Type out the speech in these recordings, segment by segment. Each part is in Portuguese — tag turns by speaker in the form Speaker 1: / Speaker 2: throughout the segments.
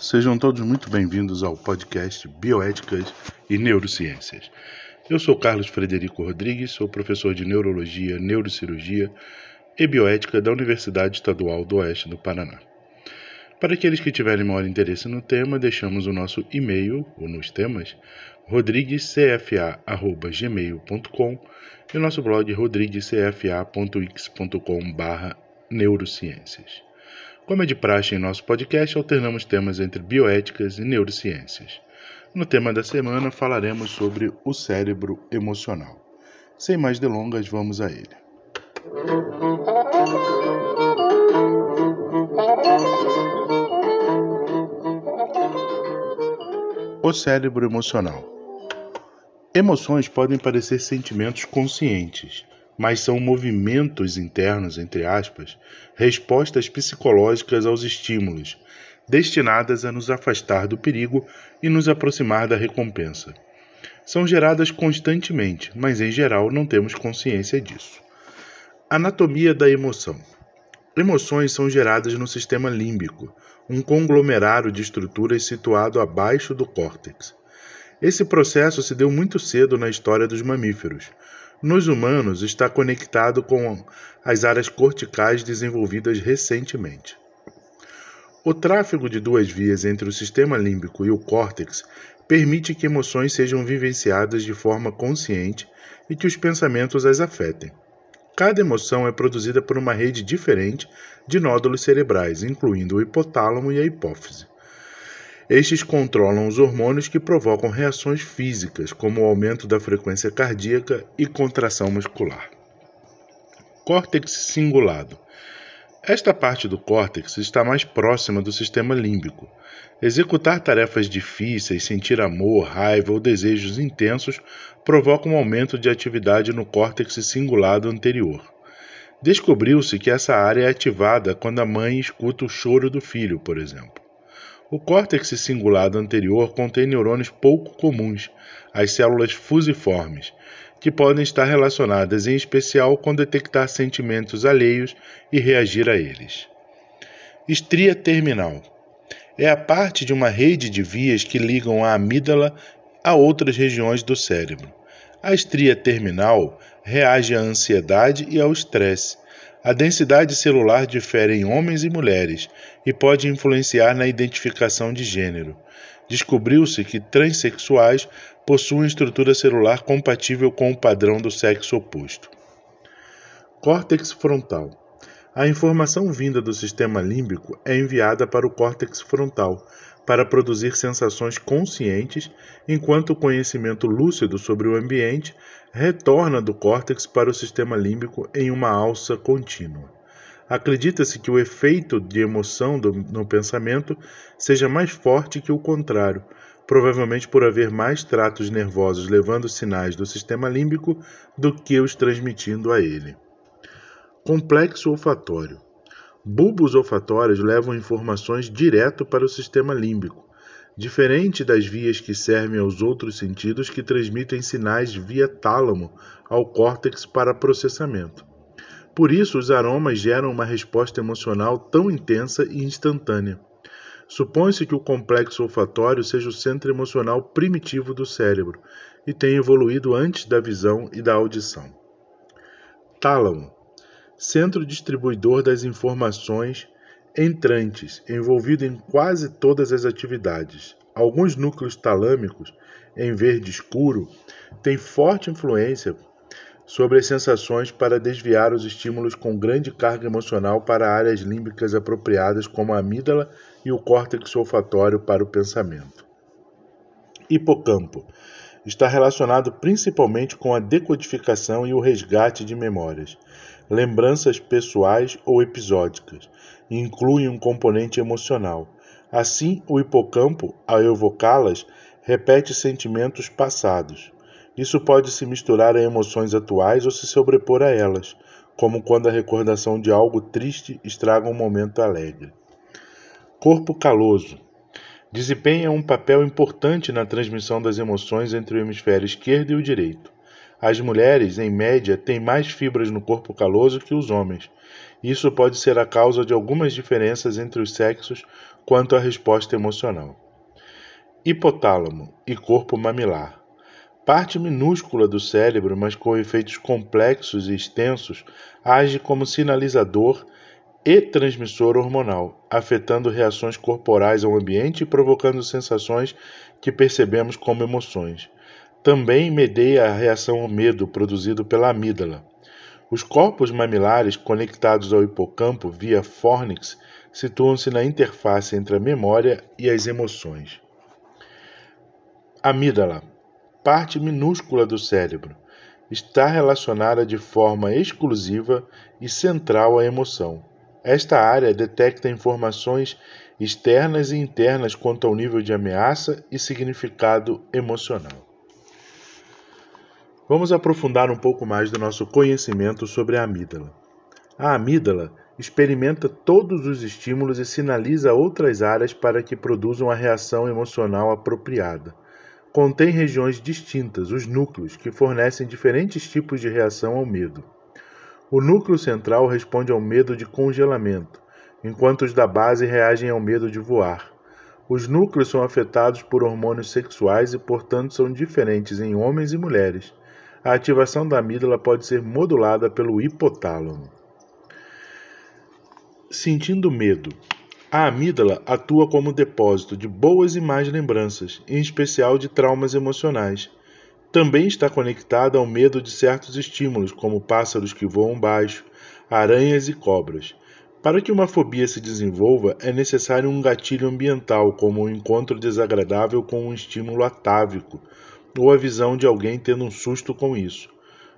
Speaker 1: Sejam todos muito bem-vindos ao podcast Bioéticas e Neurociências. Eu sou Carlos Frederico Rodrigues, sou professor de Neurologia, Neurocirurgia e Bioética da Universidade Estadual do Oeste do Paraná. Para aqueles que tiverem maior interesse no tema, deixamos o nosso e-mail, ou nos temas, rodriguescfa.gmail.com e o nosso blog rodriguescfa.x.com.br neurociências. Como é de praxe em nosso podcast, alternamos temas entre bioéticas e neurociências. No tema da semana falaremos sobre o cérebro emocional. Sem mais delongas, vamos a ele. O cérebro emocional. Emoções podem parecer sentimentos conscientes, mas são movimentos internos, entre aspas, respostas psicológicas aos estímulos, destinadas a nos afastar do perigo e nos aproximar da recompensa. São geradas constantemente, mas em geral não temos consciência disso. Anatomia da emoção. Emoções são geradas no sistema límbico, um conglomerado de estruturas situado abaixo do córtex. Esse processo se deu muito cedo na história dos mamíferos, nos humanos, está conectado com as áreas corticais desenvolvidas recentemente. O tráfego de duas vias entre o sistema límbico e o córtex permite que emoções sejam vivenciadas de forma consciente e que os pensamentos as afetem. Cada emoção é produzida por uma rede diferente de nódulos cerebrais, incluindo o hipotálamo e a hipófise. Estes controlam os hormônios que provocam reações físicas, como o aumento da frequência cardíaca e contração muscular. Córtex cingulado. Esta parte do córtex está mais próxima do sistema límbico. Executar tarefas difíceis, sentir amor, raiva ou desejos intensos provoca um aumento de atividade no córtex cingulado anterior. Descobriu-se que essa área é ativada quando a mãe escuta o choro do filho, por exemplo. O córtex cingulado anterior contém neurônios pouco comuns, as células fusiformes, que podem estar relacionadas em especial com detectar sentimentos alheios e reagir a eles. Estria terminal é a parte de uma rede de vias que ligam a amígdala a outras regiões do cérebro. A estria terminal reage à ansiedade e ao estresse, a densidade celular difere em homens e mulheres e pode influenciar na identificação de gênero. Descobriu-se que transexuais possuem estrutura celular compatível com o padrão do sexo oposto. Córtex frontal. A informação vinda do sistema límbico é enviada para o córtex frontal para produzir sensações conscientes, enquanto o conhecimento lúcido sobre o ambiente retorna do córtex para o sistema límbico em uma alça contínua. Acredita-se que o efeito de emoção do, no pensamento seja mais forte que o contrário, provavelmente por haver mais tratos nervosos levando sinais do sistema límbico do que os transmitindo a ele. Complexo olfatório. Bulbos olfatórios levam informações direto para o sistema límbico, diferente das vias que servem aos outros sentidos que transmitem sinais via tálamo ao córtex para processamento. Por isso, os aromas geram uma resposta emocional tão intensa e instantânea. Supõe-se que o complexo olfatório seja o centro emocional primitivo do cérebro e tenha evoluído antes da visão e da audição. Tálamo centro distribuidor das informações entrantes, envolvido em quase todas as atividades. Alguns núcleos talâmicos, em verde escuro, têm forte influência sobre as sensações para desviar os estímulos com grande carga emocional para áreas límbicas apropriadas, como a amígdala e o córtex olfatório para o pensamento. Hipocampo está relacionado principalmente com a decodificação e o resgate de memórias, lembranças pessoais ou episódicas, e inclui um componente emocional. Assim, o hipocampo, ao evocá-las, repete sentimentos passados. Isso pode se misturar a emoções atuais ou se sobrepor a elas, como quando a recordação de algo triste estraga um momento alegre. Corpo caloso desempenha um papel importante na transmissão das emoções entre o hemisfério esquerdo e o direito. As mulheres, em média, têm mais fibras no corpo caloso que os homens, Isso pode ser a causa de algumas diferenças entre os sexos quanto à resposta emocional. Hipotálamo e corpo mamilar. Parte minúscula do cérebro, mas com efeitos complexos e extensos, age como sinalizador e transmissor hormonal, afetando reações corporais ao ambiente e provocando sensações que percebemos como emoções. Também medeia a reação ao medo produzido pela amígdala. Os corpos mamilares conectados ao hipocampo via fornix situam-se na interface entre a memória e as emoções. Amígdala, parte minúscula do cérebro, está relacionada de forma exclusiva e central à emoção. Esta área detecta informações externas e internas quanto ao nível de ameaça e significado emocional. Vamos aprofundar um pouco mais do nosso conhecimento sobre a amígdala. A amígdala experimenta todos os estímulos e sinaliza outras áreas para que produzam a reação emocional apropriada. Contém regiões distintas, os núcleos, que fornecem diferentes tipos de reação ao medo. O núcleo central responde ao medo de congelamento, enquanto os da base reagem ao medo de voar. Os núcleos são afetados por hormônios sexuais e, portanto, são diferentes em homens e mulheres a ativação da amígdala pode ser modulada pelo hipotálamo. Sentindo medo. A amígdala atua como depósito de boas e más lembranças, em especial de traumas emocionais. Também está conectada ao medo de certos estímulos, como pássaros que voam baixo, aranhas e cobras. Para que uma fobia se desenvolva, é necessário um gatilho ambiental, como um encontro desagradável com um estímulo atávico, ou a visão de alguém tendo um susto com isso.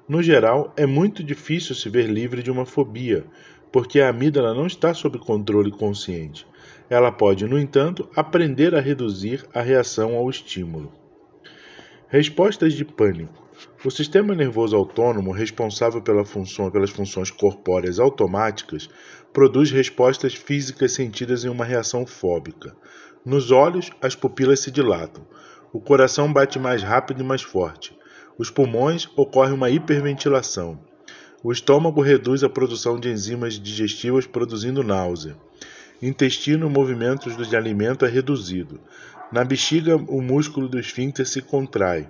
Speaker 1: No geral, é muito difícil se ver livre de uma fobia, porque a amígdala não está sob controle consciente. Ela pode, no entanto, aprender a reduzir a reação ao estímulo. Respostas de pânico. O sistema nervoso autônomo, responsável pela função, pelas funções corpóreas automáticas, produz respostas físicas sentidas em uma reação fóbica. Nos olhos, as pupilas se dilatam. O coração bate mais rápido e mais forte. Os pulmões ocorre uma hiperventilação. O estômago reduz a produção de enzimas digestivas, produzindo náusea. Intestino, movimentos de alimento é reduzido. Na bexiga, o músculo do esfíncter se contrai.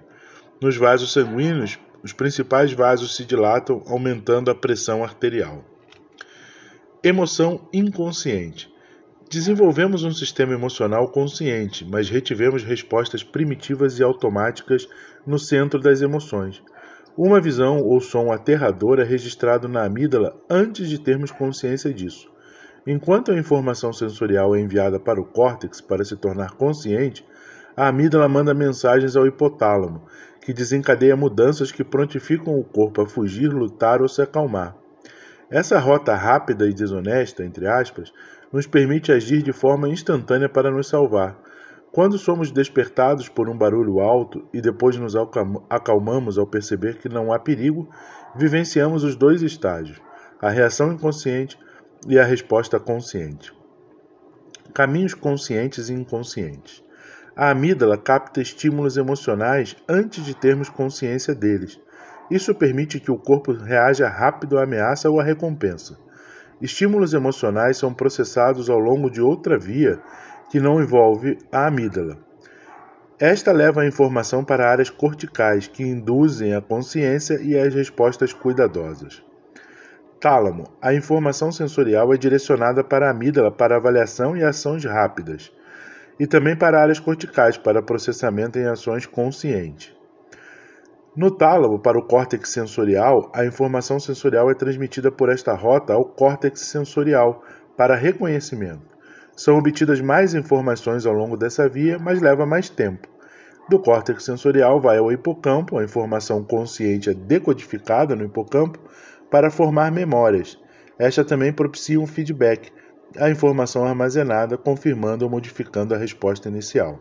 Speaker 1: Nos vasos sanguíneos, os principais vasos se dilatam, aumentando a pressão arterial. Emoção inconsciente. Desenvolvemos um sistema emocional consciente, mas retivemos respostas primitivas e automáticas no centro das emoções. Uma visão ou som aterrador é registrado na amígdala antes de termos consciência disso. Enquanto a informação sensorial é enviada para o córtex para se tornar consciente, a amígdala manda mensagens ao hipotálamo, que desencadeia mudanças que prontificam o corpo a fugir, lutar ou se acalmar. Essa rota rápida e desonesta, entre aspas, nos permite agir de forma instantânea para nos salvar. Quando somos despertados por um barulho alto e depois nos acalmamos ao perceber que não há perigo, vivenciamos os dois estágios, a reação inconsciente e a resposta consciente. Caminhos conscientes e inconscientes. A amígdala capta estímulos emocionais antes de termos consciência deles. Isso permite que o corpo reaja rápido à ameaça ou à recompensa. Estímulos emocionais são processados ao longo de outra via que não envolve a amígdala. Esta leva a informação para áreas corticais que induzem a consciência e as respostas cuidadosas. Tálamo. A informação sensorial é direcionada para a amígdala para avaliação e ações rápidas, e também para áreas corticais para processamento em ações conscientes. No tálamo, para o córtex sensorial, a informação sensorial é transmitida por esta rota ao córtex sensorial para reconhecimento. São obtidas mais informações ao longo dessa via, mas leva mais tempo. Do córtex sensorial vai ao hipocampo, a informação consciente é decodificada no hipocampo para formar memórias. Esta também propicia um feedback, a informação armazenada confirmando ou modificando a resposta inicial.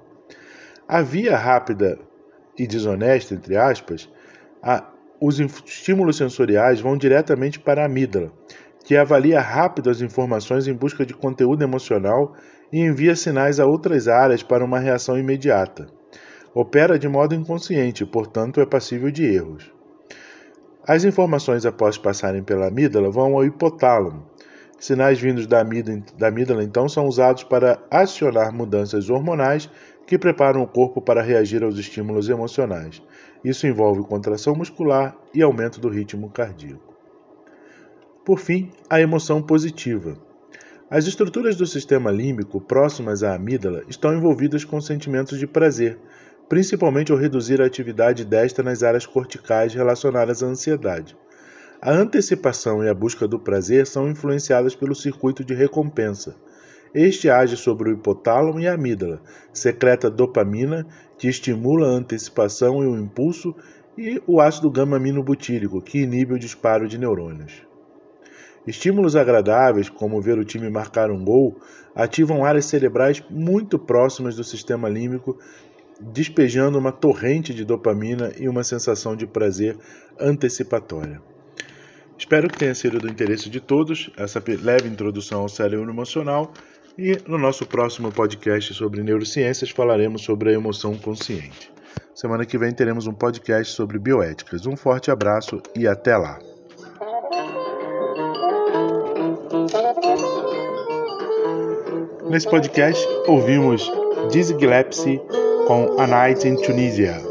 Speaker 1: A via rápida e desonesta, entre aspas, a, os estímulos sensoriais vão diretamente para a amígdala, que avalia rápido as informações em busca de conteúdo emocional e envia sinais a outras áreas para uma reação imediata. Opera de modo inconsciente, portanto é passível de erros. As informações após passarem pela amígdala vão ao hipotálamo. Sinais vindos da amígdala, então, são usados para acionar mudanças hormonais que preparam o corpo para reagir aos estímulos emocionais. Isso envolve contração muscular e aumento do ritmo cardíaco. Por fim, a emoção positiva. As estruturas do sistema límbico próximas à amígdala estão envolvidas com sentimentos de prazer, principalmente ao reduzir a atividade desta nas áreas corticais relacionadas à ansiedade. A antecipação e a busca do prazer são influenciadas pelo circuito de recompensa. Este age sobre o hipotálamo e a amígdala, secreta dopamina, que estimula a antecipação e o impulso, e o ácido gama-aminobutírico, que inibe o disparo de neurônios. Estímulos agradáveis, como ver o time marcar um gol, ativam áreas cerebrais muito próximas do sistema límbico, despejando uma torrente de dopamina e uma sensação de prazer antecipatória. Espero que tenha sido do interesse de todos essa leve introdução ao cérebro emocional e no nosso próximo podcast sobre neurociências falaremos sobre a emoção consciente. Semana que vem teremos um podcast sobre bioéticas. Um forte abraço e até lá! Nesse podcast ouvimos Dizzy com A Night in Tunisia.